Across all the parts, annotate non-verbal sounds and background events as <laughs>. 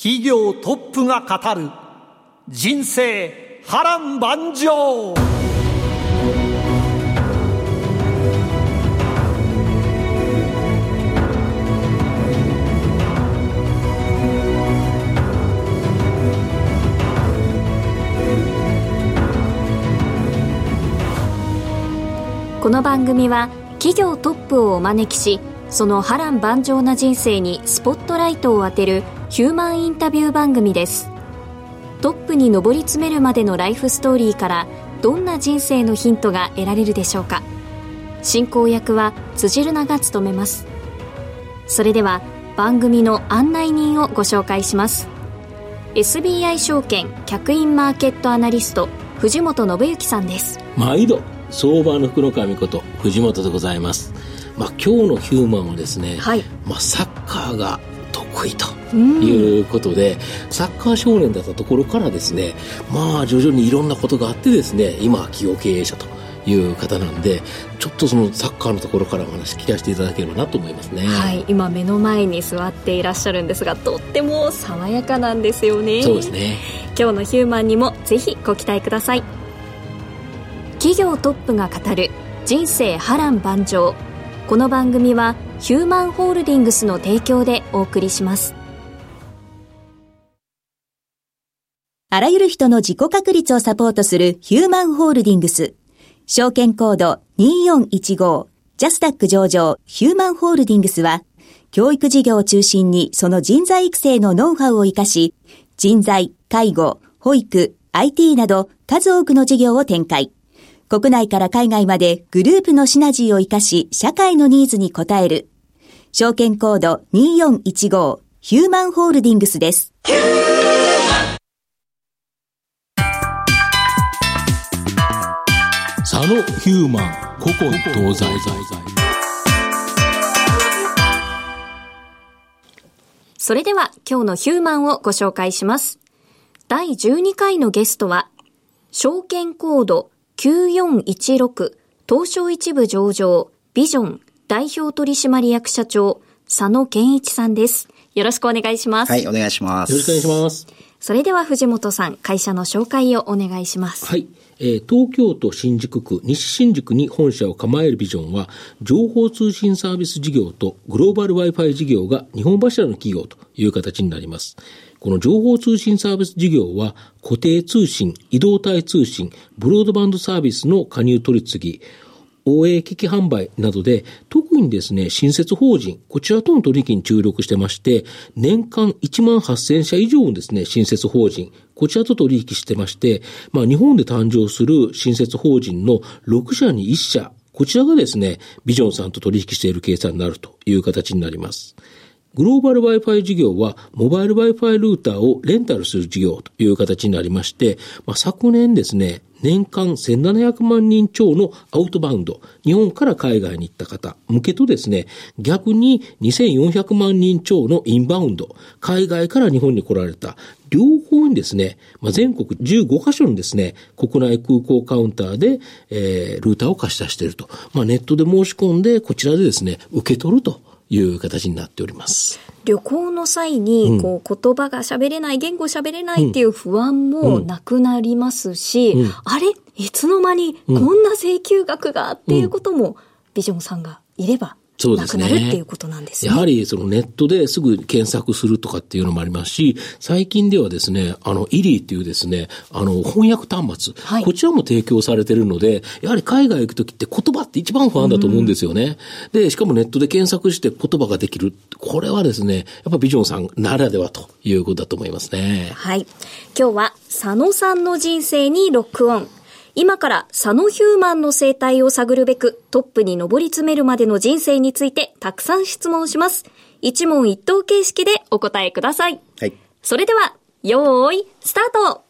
企業トップが語る人生波乱万丈。この番組は企業トップをお招きしその波乱万丈な人生にスポットライトを当てるヒューマンインタビュー番組です。トップに上り詰めるまでのライフストーリーからどんな人生のヒントが得られるでしょうか。進行役は辻るなが務めます。それでは番組の案内人をご紹介します。SBI 証券客員マーケットアナリスト藤本信之さんです。毎度相場の福の神こと藤本でございます。まあ今日のヒューマンはですね、はい。まあサッカーが得意ということで、サッカー少年だったところからですねまあ徐々にいろんなことがあってですね今は企業経営者という方なんでちょっとそのサッカーのところからお話聞かせていただければなと思いますね。はい、今目の前に座っていらっしゃるんですがとっても爽やかなんですよね。そうですね。今日のヒューマンにもぜひご期待ください。企業トップが語る人生波乱万丈。この番組はヒューマンホールディングスの提供でお送りしますあらゆる人の自己確立をサポートするヒューマンホールディングス。証券コード2415ジャスタック上場ヒューマンホールディングスは、教育事業を中心にその人材育成のノウハウを活かし、人材、介護、保育、IT など数多くの事業を展開。国内から海外までグループのシナジーを活かし、社会のニーズに応える。証券コード2415ヒューマンホールディングスです。佐野ヒューマン古今東西それでは今日のヒューマンをご紹介します第12回のゲストは証券コード9416東証一部上場ビジョン代表取締役社長佐野健一さんですよろしくお願いします、はい、お願いします。よろしくお願いしますそれでは藤本さん会社の紹介をお願いしますはい。えー東京都新宿区西新宿に本社を構えるビジョンは、情報通信サービス事業とグローバル Wi-Fi 事業が日本柱の企業という形になります。この情報通信サービス事業は、固定通信、移動体通信、ブロードバンドサービスの加入取り次ぎ、OA 機器販売などで、特にですね、新設法人、こちらとの取引に注力してまして、年間1万8000社以上のですね、新設法人、こちらと取引してまして、まあ日本で誕生する新設法人の6社に1社、こちらがですね、ビジョンさんと取引している計算になるという形になります。グローバル Wi-Fi 事業は、モバイル Wi-Fi ルーターをレンタルする事業という形になりまして、まあ、昨年ですね、年間1700万人超のアウトバウンド、日本から海外に行った方向けとですね、逆に2400万人超のインバウンド、海外から日本に来られた、両方にですね、まあ、全国15カ所のですね、国内空港カウンターで、えー、ルーターを貸し出していると。まあ、ネットで申し込んで、こちらでですね、受け取ると。いう形になっております。旅行の際に、こう、言葉が喋れない、言語喋れないっていう不安もなくなりますし、あれ？いつの間にこんな請求額が？っていうことも、ビジョンさんがいれば、そうですね。なるっていうことなんですね。やはりそのネットですぐ検索するとかっていうのもありますし、最近ではですね、あの、イリーっていうですね、あの、翻訳端末、はいこちらも提供されてるので、やはり海外行くときって言葉って一番不安だと思うんですよね。で、しかもネットで検索して言葉ができる。これはですね、やっぱビジョンさんならではということだと思いますね。はい。今日は佐野さんの人生にロックオン。今から佐野ヒューマンの生態を探るべくトップに上り詰めるまでの人生についてたくさん質問します。一問一答形式でお答えください。はい。それではよーい、スタート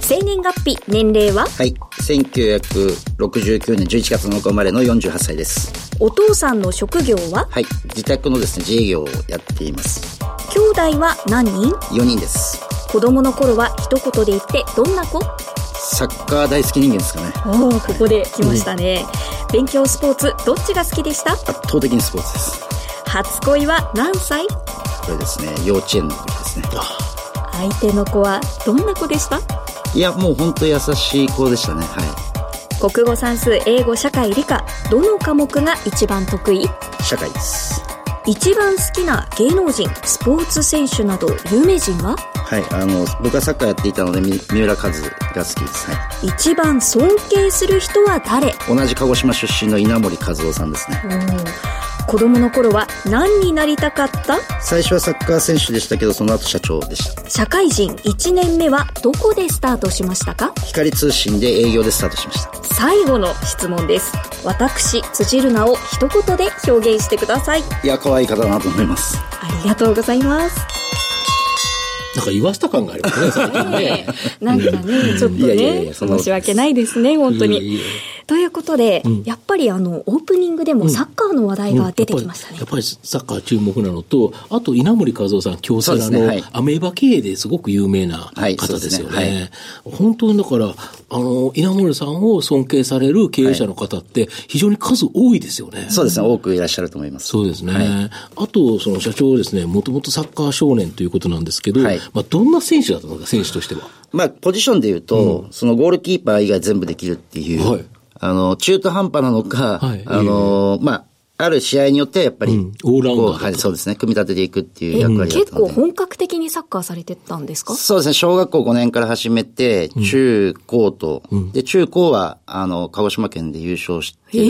生年月日、年齢は？はい。1969年11月7日生まれの48歳です。お父さんの職業は？はい。自宅のですね、自営業をやっています。兄弟は何人？4人です。子供の頃は一言で言ってどんな子？サッカー大好き人間ですかね。おお、ここで来ましたね。勉強、スポーツ、どっちが好きでした？圧倒的にスポーツです。初恋は何歳？これですね、幼稚園の時ですね。相手の子はどんな子でした？いや、もう本当優しい子でしたね。は国語算数、英語、社会、理科、どの科目が一番得意？い。社会です。一番好きな芸能人、スポーツ選手など有名人は？はい。あの、僕はサッカーやっていたので、み三浦和が好きです。は一番尊敬する人は誰？い。同じ鹿児島出身の稲森和夫さんですね。子供の頃は何になりたかった？最初はサッカー選手でしたけど、その後社長でした。社会人1年目はどこでスタートしましたか？光通信で営業でスタートしました。最後の質問です。私、辻るなを一言で表現してください。いや、可愛い方だなと思います。ありがとうございます。なんか言わせた感がありますね、最近ね。<laughs> なんかね、ちょっとね、申し訳ないですね、本当に。ということで、やっぱりあの、オープニングでもサッカーの話題が出てきましたね。やっ。ぱりやっぱりサッカー注目なのと、あと稲森和夫さん、京セラのアメーバ経営ですごく有名なはい方ですよそうですね。ね。本当にだから、あの、稲森さんを尊敬される経営者の方って非常に数多いですよね。そうですね、多くいらっしゃると思います。そうですね。はい。あと、その社長はですね、もともとサッカー少年ということなんですけど、はい。まあ、どんな選手だったのか、選手としては。まあ、ポジションで言うと、そのゴールキーパー以外全部できるっていう、はいあの、中途半端なのか、はい。あの、まあ、ある試合によってはやっぱり、うん。オールラウンはい、そうですね、組み立てていくっていう役割だっ結たので。構本格的にサッカーされてたんですか？そうですね、小学校5年から始めて、中高と、で、中高は、あの、鹿児島県で優勝してる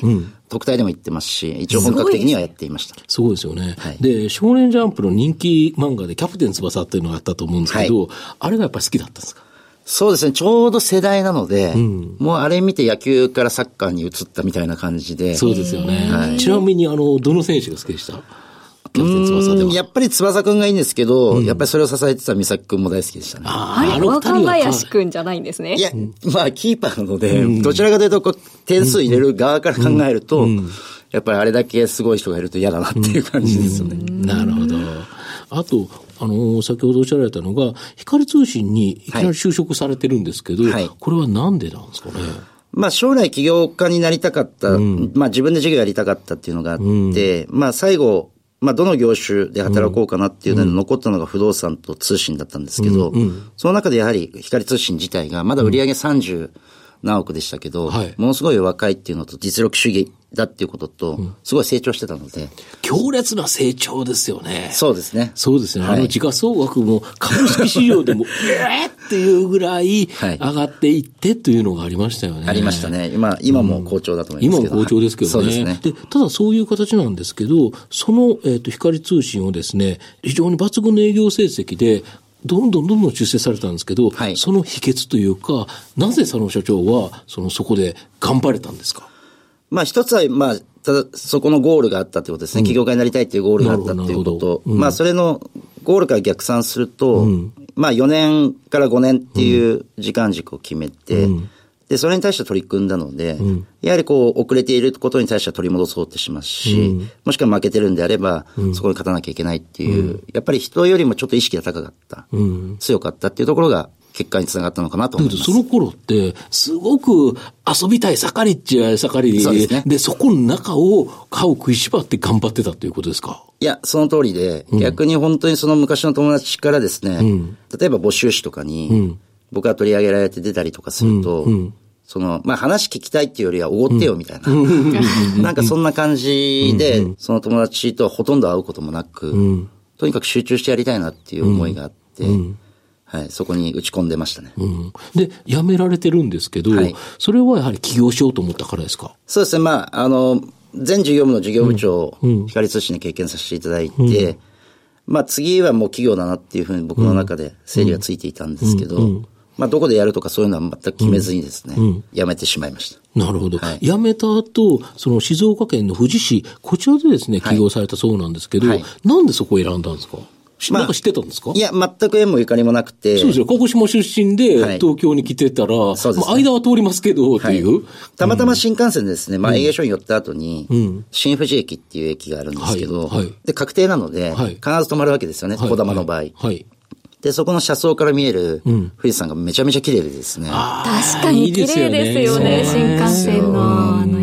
ので、特待でも行ってますし、一応本格的にはやっていました。すごいですよね。はい。で、少年ジャンプの人気漫画でキャプテン翼っていうのがあったと思うんですけど、あれがやっぱり好きだったんですか？そうですね、ちょうど世代なので、もうあれ見て野球からサッカーに移ったみたいな感じで。そうですよね。はいちなみに、あの、どの選手が好きでした？キャプテン翼では。うんやっぱり翼くんがいいんですけど、やっぱりそれを支えてた美咲くんも大好きでしたね。あれ、ああの二若林くんじゃないんですね。いや、まあ、キーパーなので、どちらかというと、こう、点数入れる側から考えると、やっぱりあれだけすごい人がいると嫌だなっていう感じですよね。なるほど。あと、あの、先ほどおっしゃられたのが、光通信にいきなり就職されてるんですけど、はい。これはなんでなんですかね？まあ、将来起業家になりたかった、まあ、自分で事業やりたかったっていうのがあって、まあ、最後、まあ、どの業種で働こうかなっていうので残ったのが不動産と通信だったんですけど、その中でやはり光通信自体が、まだ売上30何億でしたけど、はいものすごい若いっていうのと実力主義だっていうことと、すごい成長してたので、強烈な成長ですよね。そうですね。そうですね。はいあの時価総額も株式市場でも、<laughs> えーっていうぐらいはい上がっていってというのがありましたよね。ありましたね。今、今も好調だと思いますけど。今も好調ですけどね。そうですね。でただそういう形なんですけど、その、えっ、と、光通信をですね、非常に抜群の営業成績で、どんどんどんどん出世されたんですけど、はいその秘訣というか、なぜ佐野社長は、その、そこで頑張れたんですか？まあ一つは、まあ、ただ、そこのゴールがあったってことですね。起業家になりたいっていうゴールがあったっていうこなるほど。と。まあそれのゴールから逆算すると、まあ4年から5年っていう時間軸を決めて、で、それに対して取り組んだので、やはりこう、遅れていることに対しては取り戻そうってしますし、もしくは負けてるんであれば、そこに勝たなきゃいけないっていう、やっぱり人よりもちょっと意識が高かった、強かったっていうところが結果につながったのかなとだ思います。その頃って、すごく遊びたい盛りっちゃ盛りですね。で、そこの中を歯を食いしばって頑張ってたということですか？いや、その通りで、逆に本当にその昔の友達からですね、例えば募集誌とかに、僕が取り上げられて出たりとかすると、その、まあ話聞きたいっていうよりはおごってよみたいな。<laughs> なんかそんな感じで、その友達とはほとんど会うこともなく、とにかく集中してやりたいなっていう思いがあって、はい、そこに打ち込んでましたね。うん。で、辞められてるんですけど、はい。それはやはり起業しようと思ったからですか？そうですね、まあ、あの、全事業部の事業部長を光通信で経験させていただいて、まあ次はもう企業だなっていうふうに僕の中で整理がついていたんですけど、まあどこでやるとかそういうのは全く決めずにですね、やめてしまいました。なるほど。はい。辞めた後、その静岡県の富士市、こちらでですね、起業されたそうなんですけど、はい。なんでそこを選んだんですか？なんか知ってたんですか？いや、全く縁もゆかりもなくて。そうですよ。鹿児島出身で東京に来てたら、そうです、ね、まあ、間は通りますけど、っていう、たまたま新幹線でですね、まあ、営業所に寄った後に、新富士駅っていう駅があるんですけど、で、確定なので、必ず止まるわけですよね、小玉の場合。はい。で、そこの車窓から見える富士山がめちゃめちゃ綺麗でですね。確かに綺麗ですよね、新幹線の。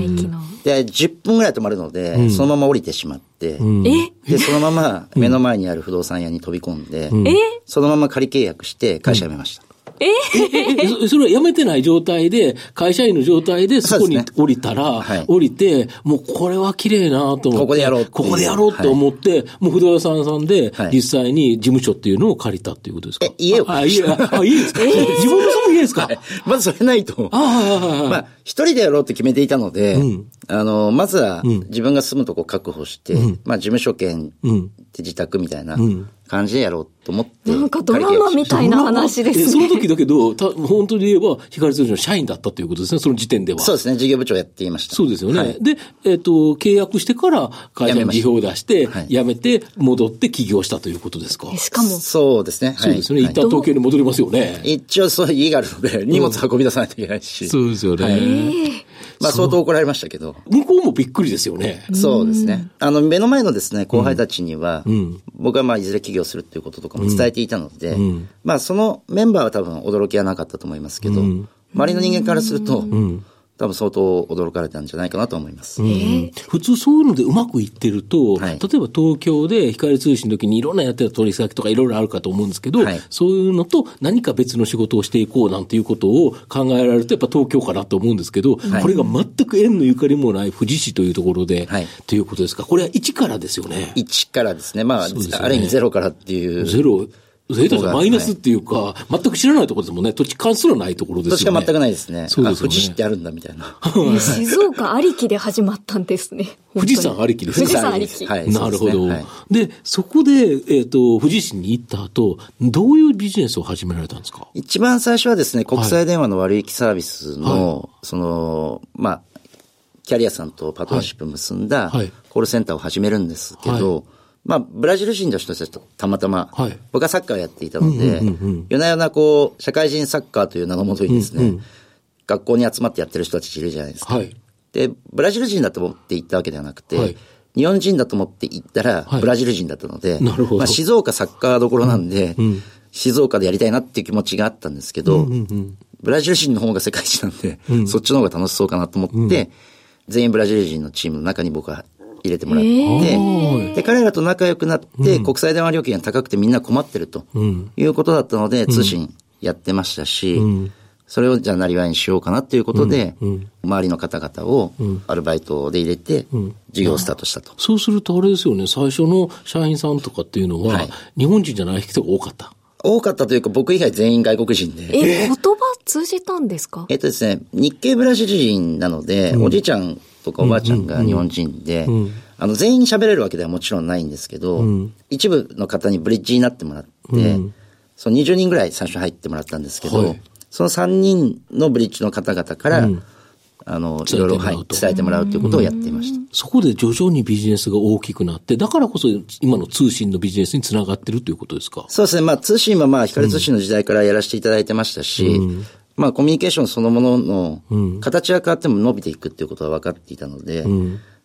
で、10分ぐらい止まるので、うん、そのまま降りてしまって、うん、で、そのまま目の前にある不動産屋に飛び込んで、うん、そのまま仮契約して会社辞めました。ええ <laughs> それは辞めてない状態で、会社員の状態でそこに降りたら、ねはい、降りて、もうこれは綺麗なと思って、ここでやろうここでやろうと思って、はい、もう不動産屋さんで、実際に事務所っていうのを借りたっていうことですか、え、家をあ、家、あ、家ですか、えー、自分のその家ですか、まずそれないと。あはいはいはい。まあ、一人でやろうって決めていたので、うん、あの、まずは自分が住むとこ確保して、うん、まあ、事務所兼、自宅みたいな感じでやろうと思って。なんかドラマみたいな話ですね。その時だけど、た本当に言えば、光通信の社員だったということですね、その時点では。そうですね、事業部長やっていました。そうですよね。はい、で、えっ、ー、と、契約してから会社に辞表を出して、辞めて、戻って起業したということですか？しかも。そうですね。そうですね。一旦東京に戻りますよね。一応そういう家があるので、荷物運び出さないといけないし。そうですよね。まあ相当怒られましたけど。向こうもびっくりですよね。そうですね。あの、目の前のですね、後輩たちには、僕はまあいずれ起業するっていうこととかも伝えていたので、まあそのメンバーは多分驚きはなかったと思いますけど、周りの人間からすると、多分相当驚かれたんじゃないかなと思います。普通そういうのでうまくいってると、はい、例えば東京で光通信の時にいろんなやってた取り先とかいろいろあるかと思うんですけど、はい、そういうのと何か別の仕事をしていこうなんていうことを考えられるとやっぱ東京かなと思うんですけど、はい、これが全く縁のゆかりもない富士市というところで、ということですか？これは一からですよね。一からですね。まあ、ね、ある意味ゼロからっていう。ゼロ。ゼータマイナスっていうか、はい、全く知らないところですもんね。土地勘すらないところですよね。土地勘全くないですね。そうですね。富士市ってあるんだみたいな。静岡ありきで始まったんですね。富士山ありきですね。富士山ありき。はい。なるほど。はい、そこで、えっ、ー、と、富士市に行った後、どういうビジネスを始められたんですか？一番最初はですね、国際電話の割引サービスの、はい、その、まあ、キャリアさんとパートナーシップ結んだ、コールセンターを始めるんですけど、まあ、ブラジル人の人たちとたまたま、はい、僕はサッカーをやっていたので、夜な夜なこう、社会人サッカーという名のもとにですね、うんうん、学校に集まってやってる人たちいるじゃないですか。はい、で、ブラジル人だと思って行ったわけではなくて、はい、日本人だと思って行ったら、ブラジル人だったので、まあ、静岡サッカーどころなんで、うん。うん、静岡でやりたいなっていう気持ちがあったんですけど、うんうんうん、ブラジル人の方が世界一なんで、うん、そっちの方が楽しそうかなと思って、全員ブラジル人のチームの中に僕は入れてもらって、えー、で、彼らと仲良くなって、国際電話料金が高くてみんな困ってるということだったので、通信やってましたし、それをじゃあなりわいにしようかなということで、周りの方々をアルバイトで入れて、事業をスタートしたと、そうするとあれですよね、最初の社員さんとかっていうのは、日本人じゃない人が多かった。多かったというか、僕以外全員外国人で。え、言葉通じたんですか？えっとですね、日系ブラジル人なので、おじいちゃんとかおばあちゃんが日本人で、あの、全員喋れるわけではもちろんないんですけど、うん、一部の方にブリッジになってもらって、うん、その20人ぐらい最初入ってもらったんですけど、はい、その3人のブリッジの方々から、うん、あの、いろいろ、はい、伝えてもらうということをやっていました。そこで徐々にビジネスが大きくなって、だからこそ今の通信のビジネスにつながってるということですか？そうですね。まあ通信はまあ光通信の時代からやらせていただいてましたし、まあコミュニケーションそのものの形は変わっても伸びていくっていうことは分かっていたので、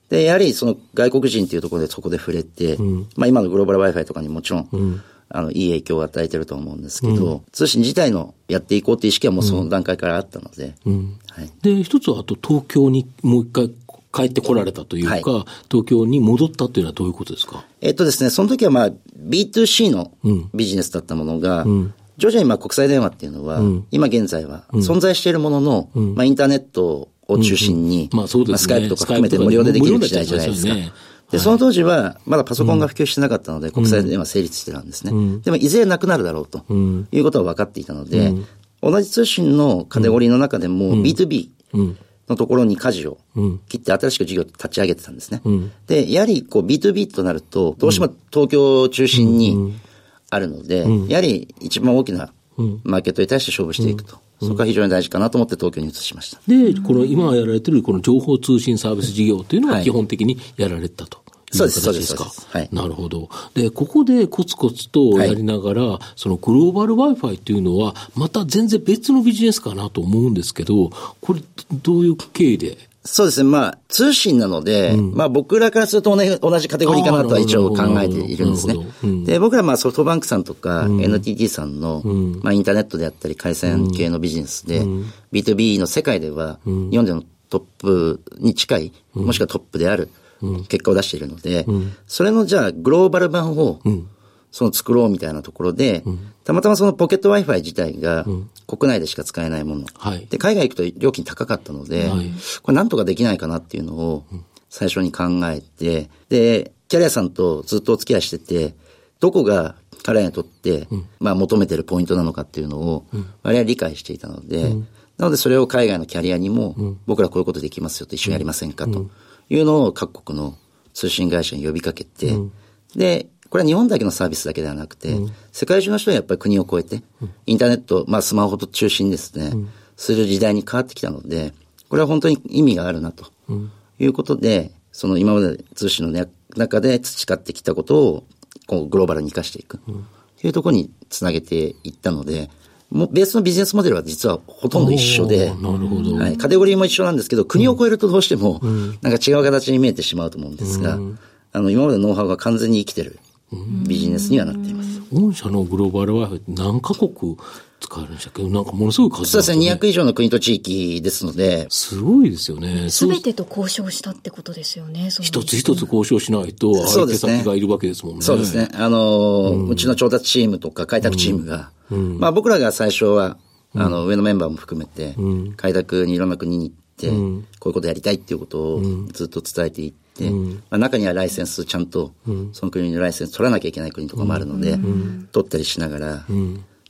で、やはりその外国人っていうところでそこで触れて、うん、まあ今のグローバル Wi-Fi とかにもちろん、うん、あの、いい影響を与えてると思うんですけど、うん、通信自体のやっていこうっていう意識はもうその段階からあったので。はい、で、一つはあと東京にもう一回帰ってこられたというか、はい、東京に戻ったというのはどういうことですか？えっとですね、その時はまあ B2C のビジネスだったものが、徐々にまあ国際電話っていうのは、今現在は存在しているものの、まあインターネットを中心に、まあそうですね、スカイプとか含めて無料でできる時代じゃないですか。で、その当時は、まだパソコンが普及してなかったので、国際電話成立してたんですね。でも、いずれなくなるだろうということは分かっていたので、同じ通信のカテゴリーの中でも、B2B のところに舵を切って新しく事業を立ち上げてたんですね。で、やはりこう B2B となると、どうしても東京を中心にあるので、やはり一番大きなマーケットに対して勝負していくと。そこが非常に大事かなと思って東京に移しました。で、この今やられてるこの情報通信サービス事業というのは基本的にやられたと。いう形ですか？そうですそうですはいなるほど。で、ここでコツコツとやりながら、そのグローバル Wi-Fi っていうのは、また全然別のビジネスかなと思うんですけど、これ、どういう経緯でそうですね。まあ、通信なので、まあ僕らからすると同じカテゴリーかなとは一応考えているんですね。で、僕らまあソフトバンクさんとか NTT さんの、まあインターネットであったり回線系のビジネスで、B2B の世界では、日本でのトップに近い、もしくはトップである結果を出しているので、それのじゃあグローバル版を、その作ろうみたいなところで、たまたまそのポケット Wi-Fi 自体が国内でしか使えないもの。はい。で、海外行くと料金高かったので、はい。これなんとかできないかなっていうのを最初に考えて、で、キャリアさんとずっとお付き合いしてて、どこが彼らにとって、まあ求めてるポイントなのかっていうのを、我々は理解していたので、なのでそれを海外のキャリアにも、僕らこういうことできますよと一緒にやりませんかというのを各国の通信会社に呼びかけて、で、これは日本だけのサービスだけではなくて、世界中の人はやっぱり国を越えて、インターネット、まあスマホと中心ですね、する時代に変わってきたので、これは本当に意味があるなということで、その今まで通信の、ね、中で培ってきたことをこうグローバルに活かしていくというところにつなげていったので、もうベースのビジネスモデルは実はほとんど一緒で、おーなるほど。はい、カテゴリーも一緒なんですけど、国を越えるとどうしても、なんか違う形に見えてしまうと思うんですが、あの、今までのノウハウが完全に生きてるビジネスにはなっています。御社のグローバル Wi-Fi って何カ国使えるんでしたっけ？なんかものすごい数そうですね、なん200以上の国と地域ですので、すごいですよね。すべてと交渉したってことですよね。一つ一つ交渉しないと、相手そうですね先がいるわけですもんね。そうですね。あのーうちの調達チームとか開拓チームが、まあ僕らが最初は、あの、上のメンバーも含めて、開拓にいろんな国に行って、こういうことやりたいっていうことをずっと伝えていって、まあ中にはライセンスちゃんと、その国のライセンス取らなきゃいけない国とかもあるので、取ったりしながら、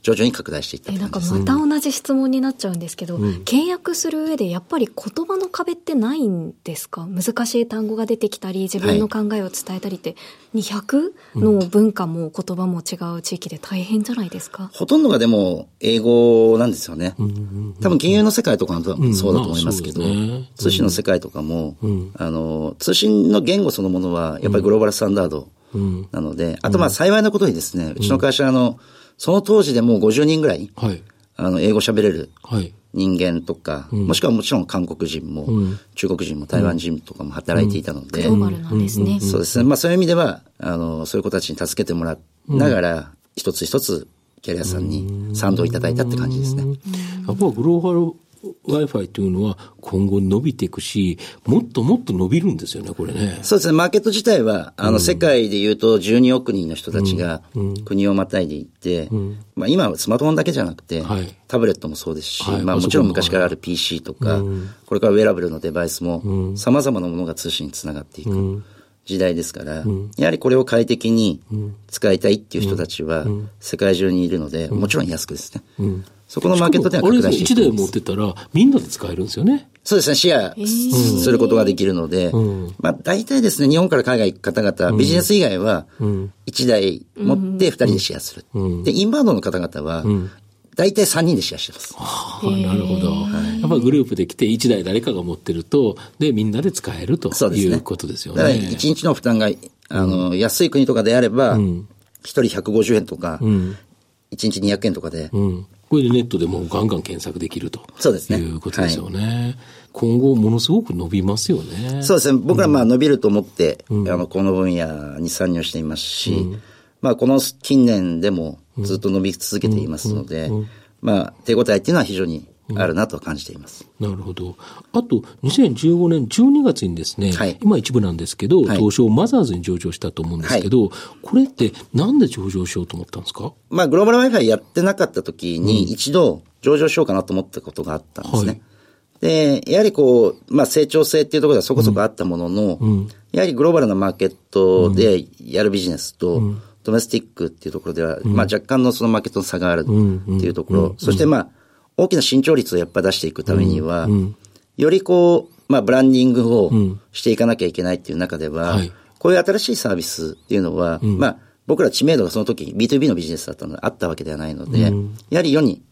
徐々に拡大していったっえなんか。また同じ質問になっちゃうんですけど、契約する上でやっぱり言葉の壁ってないんですか？難しい単語が出てきたり自分の考えを伝えたりって、200の文化も言葉も違う地域で大変じゃないですか、ほとんどがでも英語なんですよね。多分金融の世界とかもそうだと思いますけど、うですね。通信の世界とかも、あの、通信の言語そのものはやっぱりグローバルスタンダードなので、あとまあ幸いなことにですね、うちの会社あの、その当時でもう50人ぐらい、はい。あの、英語喋れるはい。人間とか、もしくはもちろん韓国人も、中国人も台湾人とかも働いていたので、グローバルなんですね、そうですね。まあそういう意味では、あの、そういう子たちに助けてもらいながら、一つ一つキャリアさんに賛同いただいたって感じですね。やっぱグローバル Wi-Fi というのは今後伸びていくし、もっともっと伸びるんですよね、これね。そうですね。マーケット自体は、あの、世界で言うと12億人の人たちが国をまたいでいって、まあ今はスマートフォンだけじゃなくて、はい。タブレットもそうですし、はい。まあもちろん昔からあパる PC とか、これからウェアラブルのデバイスも、様々なものが通信につながっていく時代ですから、やはりこれを快適に使いたいっていう人たちは、世界中にいるので、もちろん安くですね。そこのマーケットでは拡1台大していきます持ってたらみんなで使えるんですよね。そうですね、シェアすることができるので、まあ大体ですね、日本から海外行く方々、ビジネス以外は、1台持って2人でシェアする。で、インバウンドの方々は、大体3人でシェアしてます。ああなるほど。やっぱりグループで来て1台誰かが持ってると、で、みんなで使えると。いうことですよだからね。1日の負担が、あの、安い国とかであれば、1人150円とか、1日200円とかで、うん。これでネットでもうガンガン検索できると。そうですねいうことですよね。今後ものすごく伸びますよね。そうですね。僕らまあ伸びると思って、あの、この分野に参入していますし、まあこの近年でもずっと伸び続けていますので、まあ手応えっていうのは非常にあるなと感じています。なるほど。あと、2015年12月にですね、はい。今一部なんですけど、はい。東証マザーズに上場したと思うんですけど、これってなんで上場しようと思ったんですか？まあグローバル Wi-Fi やってなかった時に一度上場しようかなと思ったことがあったんですね。はい。で、やはりこう、まあ成長性っていうところではそこそこあったものの、やはりグローバルなマーケットでやるビジネスと、ドメスティックっていうところでは、まあ若干のそのマーケットの差があるっていうところ、そしてまあ、大きな伸長率をやっぱ出していくためには、よりこう、まあブランディングをしていかなきゃいけないっていう中では、はい。こういう新しいサービスっていうのは、まあ僕ら知名度がその時 B2B のビジネスだったのであったわけではないので、やはり世に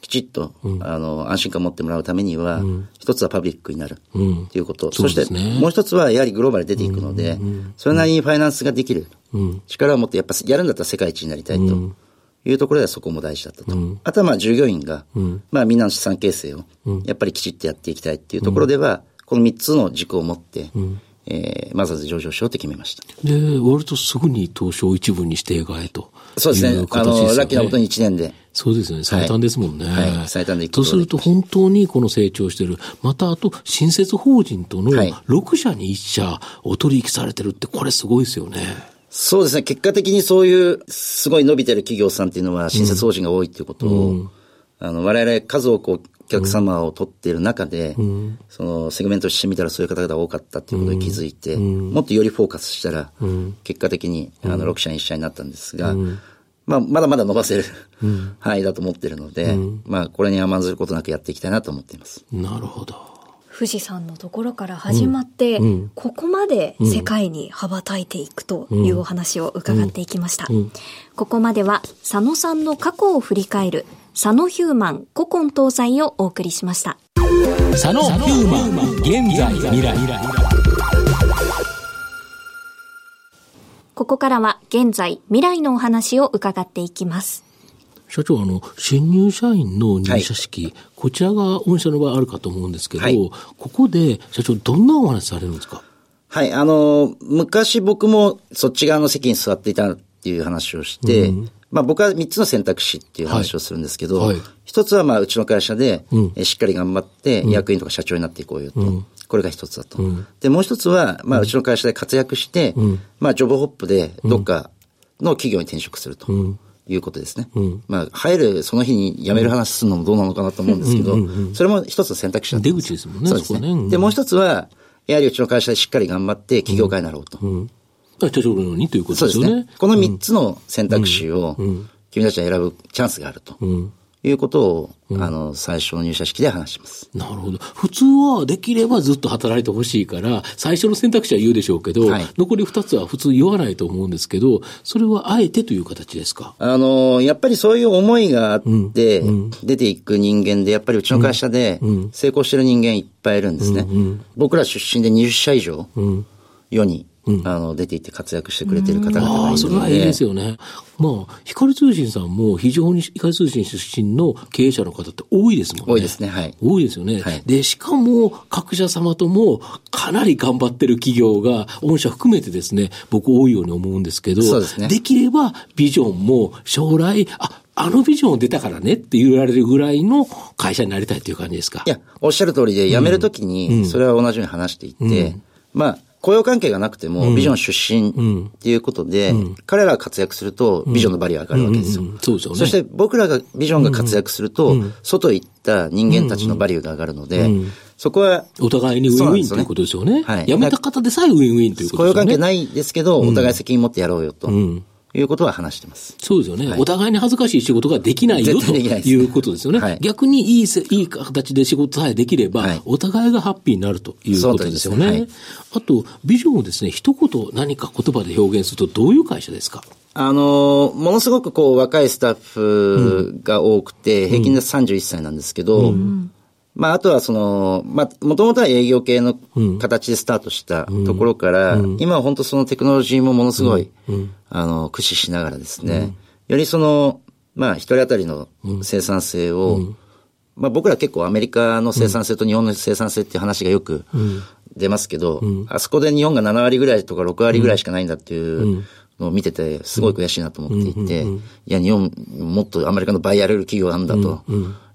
きちっと、あの、安心感を持ってもらうためには、一つはパブリックになる。ということ。そして、もう一つはやはりグローバルに出ていくので、それなりにファイナンスができる。力を持ってやっぱやるんだったら世界一になりたいと。いうところではそこも大事だったと。あとはまあ従業員が、まあみんなの資産形成を、やっぱりきちっとやっていきたいっていうところでは、この3つの軸を持って、えー、マザーズ上場しようと決めました。で、割とすぐに東証一部にして描えと。そうですね。あの、ラッキーなことに1年で。そうですね。最短ですもんね。はい。はい、最短でとすると本当にこの成長してる。またあと、新設法人との6社に1社お取引されてるって、これすごいですよね。そうですね。結果的にそういう、すごい伸びてる企業さんっていうのは、新設法人が多いっていうことを、うん、あの、我々数多くお客様を取っている中で、うん、そのセグメントしてみたらそういう方々多かったっていうことに気づいて、うん、もっとよりフォーカスしたら、結果的にあの6社に1社になったんですが、まあ、まだまだ伸ばせる <laughs> 範囲だと思ってるので、まあ、これに甘んずることなくやっていきたいなと思っています。なるほど。富士山のところから始まって、うん、ここまで世界に羽ばたいていくというお話を伺っていきました。ここまでは佐野さんの過去を振り返る佐野ヒューマン古今東西をお送りしました。佐野ヒューマン現在未来。ここからは現在未来のお話を伺っていきます。社長、あの、新入社員の入社式、はい、こちらが御社の場合あるかと思うんですけど、はい、ここで社長、どんなお話されるんですか？はい、あの、昔僕もそっち側の席に座っていたっていう話をして、うん、まあ僕は3つの選択肢っていう話をするんですけど、はい、一つはまあうちの会社で、うん、しっかり頑張って役員とか社長になっていこうよと。うん、これが一つだと。うん、で、もう一つは、まあうちの会社で活躍して、まあジョブホップでどっかの企業に転職すると。いうことですね。まあ、入るその日に辞める話するのもどうなのかなと思うんですけど、それも一つの選択肢だ出口ですもんね。そうですね。で、もう一つは、やはりうちの会社でしっかり頑張って起業家になろうと。社長のようにということですよね。そうですね。この三つの選択肢を、君たちは選ぶチャンスがあると。いうことを、うん、あの、最初の入社式で話します。なるほど。普通はできればずっと働いてほしいから、最初の選択肢は言うでしょうけど、はい、残り二つは普通言わないと思うんですけど、それはあえてという形ですか？あの、やっぱりそういう思いがあって、うん、出ていく人間で、やっぱりうちの会社で成功してる人間いっぱいいるんですね。僕ら出身で20社以上、世にうん、あの、出ていって活躍してくれてる方々がいるので。あそれはいいですよね。まあ、光通信さんも非常に光通信出身の経営者の方って多いですもんね。多いですね、はい。多いですよね。はい、で、しかも、各社様ともかなり頑張ってる企業が、御社含めてですね、僕多いように思うんですけど、そうですね。できれば、ビジョンも将来、あ、あのビジョン出たからねって言われるぐらいの会社になりたいっていう感じですか？いや、おっしゃる通りで、辞めるときに、それは同じように話していって、うんうん、まあ、雇用関係がなくても、ビジョン出身っていうことで、彼らが活躍すると、ビジョンのバリュー上がるわけですよ。そうですよね。そして僕らが、ビジョンが活躍すると、外行った人間たちのバリューが上がるので、そこは。お互いにウィンウィンということですよね。はい。辞めた方でさえウィンウィンということですよね。雇用関係ないですけど、お互い責任持ってやろうよと。いうことは話してます。そうですよね。はい、お互いに恥ずかしい仕事ができないよということですよね。はい、逆にいいいい形で仕事さえできれば、はい、お互いがハッピーになるということですよね。ねあと、ビジョンをですね、一言何か言葉で表現するとどういう会社ですか？あの、ものすごくこう若いスタッフが多くて、うん、平均で31歳なんですけど、うんまあ、あとはその、まあ、もともとは営業系の形でスタートしたところから、うん、今は本当そのテクノロジーもものすごい、うん、あの、駆使しながらですね、よりその、まあ、一人当たりの生産性を、まあ、僕ら結構アメリカの生産性と日本の生産性っていう話がよく出ますけど、あそこで日本が7割ぐらいとか6割ぐらいしかないんだっていうのを見てて、すごい悔しいなと思っていて、いや、日本もっとアメリカの倍やれる企業なんだと。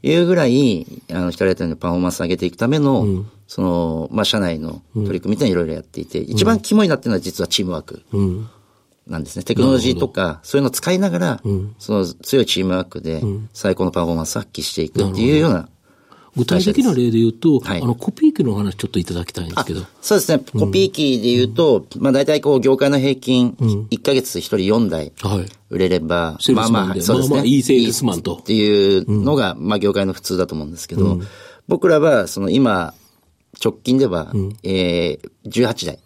いうぐらい、あの、光当たりのパフォーマンス上げていくための、うん、その、まあ、社内の取り組みっていろいろやっていて、うん、一番肝になってるのは実はチームワーク。なんですね。テクノロジーとか、そういうのを使いながら、その強いチームワークで最高のパフォーマンスを発揮していくっていうような具体的な例で言うと、はい、あの、コピー機の話ちょっといただきたいんですけど。そうですね。コピー機で言うと、うん、まあ大体こう、業界の平均、1ヶ月1人4台売れれば、うん、まあまあ、そうですね。まあまあ、いいセールスマンと。っていうのが、まあ業界の普通だと思うんですけど、うん、僕らは、その今、直近では、うん、えー、18台、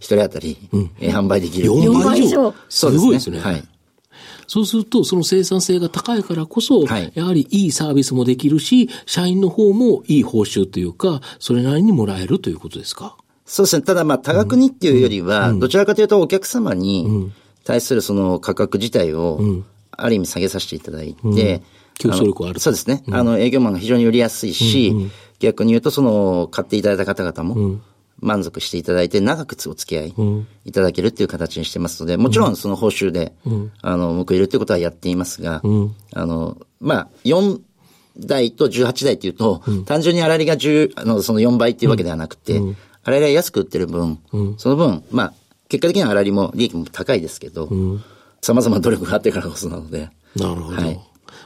一人当たり、うん、えー、販売できる。4倍以上。そうですね。すごいですね。はい。そうすると、その生産性が高いからこそ、はい、やはりいいサービスもできるし、社員の方もいい報酬というか、それなりにもらえるということですか？そうですね。ただまあ多額にっていうよりは、どちらかというとお客様に対するその価格自体を、ある意味下げさせていただいて、競争力あるそうですね。あの、営業マンが非常に売りやすいし、逆に言うとその、買っていただいた方々も、満足していただいて、長くお付き合いいただけるっていう形にしてますので、もちろんその報酬で、あの、報いるっていうことはやっていますが、あの、まあ、4台と18台っていうと、単純に粗利が10、あの、その4倍っていうわけではなくて、粗利が安く売ってる分、その分、まあ、結果的には粗利も利益も高いですけど、様々な努力があってからこそなので。なるほど。はい。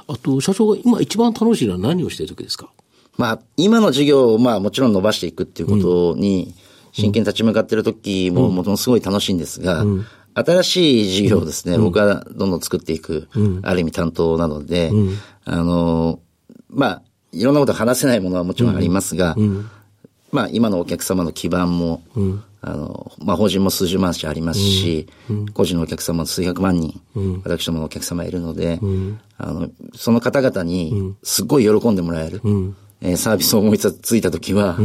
あと、社長が今一番楽しいのは何をしている時ですか？まあ、今の事業を、まあ、もちろん伸ばしていくっていうことに、真剣に立ち向かっている時も、ものすごい楽しいんですが、うん、新しい事業をですね、うん、僕はどんどん作っていく、ある意味担当なので、あの、まあ、いろんなこと話せないものはもちろんありますが、まあ、今のお客様の基盤も、あの、まあ、法人も数十万社ありますし、個人のお客様も数百万人、私どものお客様いるので、あの、その方々に、すごい喜んでもらえる、えー、サービスを思いついたときは、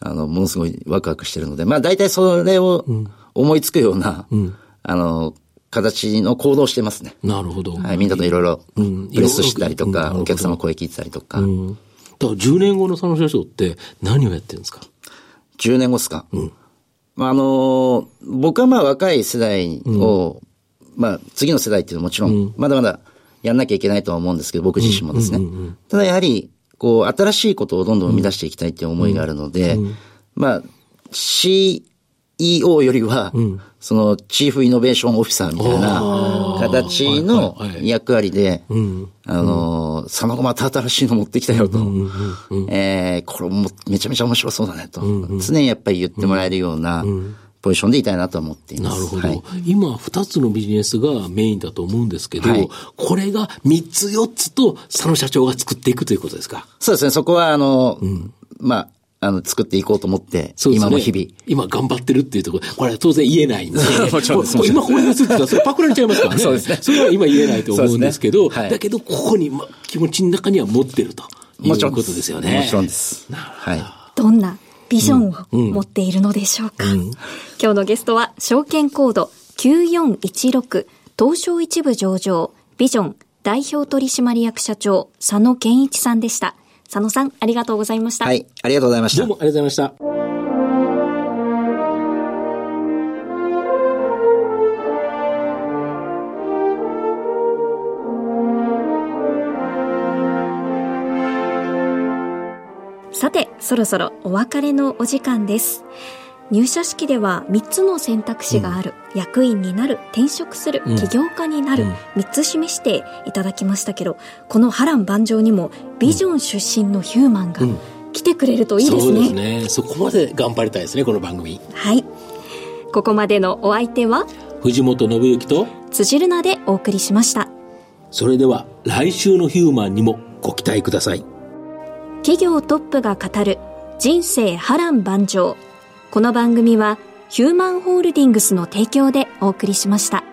あの、ものすごいワクワクしてるので、まあ大体それを思いつくような、うん、あの、形の行動してますね。なるほど。はい、みんなといろいろ、プレスしたりとか、うん、お客様声聞いてたりとか。うん、だから10年後の佐野社長って何をやってるんですか ?10 年後ですか？うん。まあ、あの僕はまあ若い世代を、まあ次の世代っていうのはもちろん、まだまだやんなきゃいけないとは思うんですけど、僕自身もですね。ただやはり、こう、新しいことをどんどん生み出していきたいっていう思いがあるので、うん。うん、まあ、CEO よりは、その、チーフイノベーションオフィサーみたいな形の役割で、あの、その後また新しいの持ってきたよと、えー、これもめちゃめちゃ面白そうだねと、常にやっぱり言ってもらえるような、ポジションでいたいなと思っています。なるほど。はい、今、二つのビジネスがメインだと思うんですけど、はい、これが三つ四つと佐野社長が作っていくということですか？そうですね。そこは、あの、うん、まあ、あの、作っていこうと思って、ね、今も日々。今頑張ってるっていうところ、これは当然言えないんで。<laughs> もちろんです。今これがするとそれパクられちゃいますからね。<laughs> そうですね。それは今言えないと思うんですけど、ねはい、だけど、ここに、ま、気持ちの中には持ってるということですよね。もちろんです。はい。どんなビジョンを持っているのでしょうか？うんうん、今日のゲストは、証券コード9416東証一部上場ビジョン代表取締役社長佐野健一さんでした。佐野さん、ありがとうございました。はい、ありがとうございました。どうもありがとうございました。さて、そろそろお別れのお時間です。入社式では3つの選択肢がある、うん、役員になる転職する、起業家になる、うん、3つ示していただきましたけどこの波乱万丈にもビジョン出身のヒューマンが来てくれるといいですね、そうですね。そこまで頑張りたいですねこの番組。はい。ここまでのお相手は藤本信之と辻るなでお送りしました。それでは来週のヒューマンにもご期待ください企業トップが語る人生波乱万丈この番組はヒューマンホールディングスの提供でお送りしました。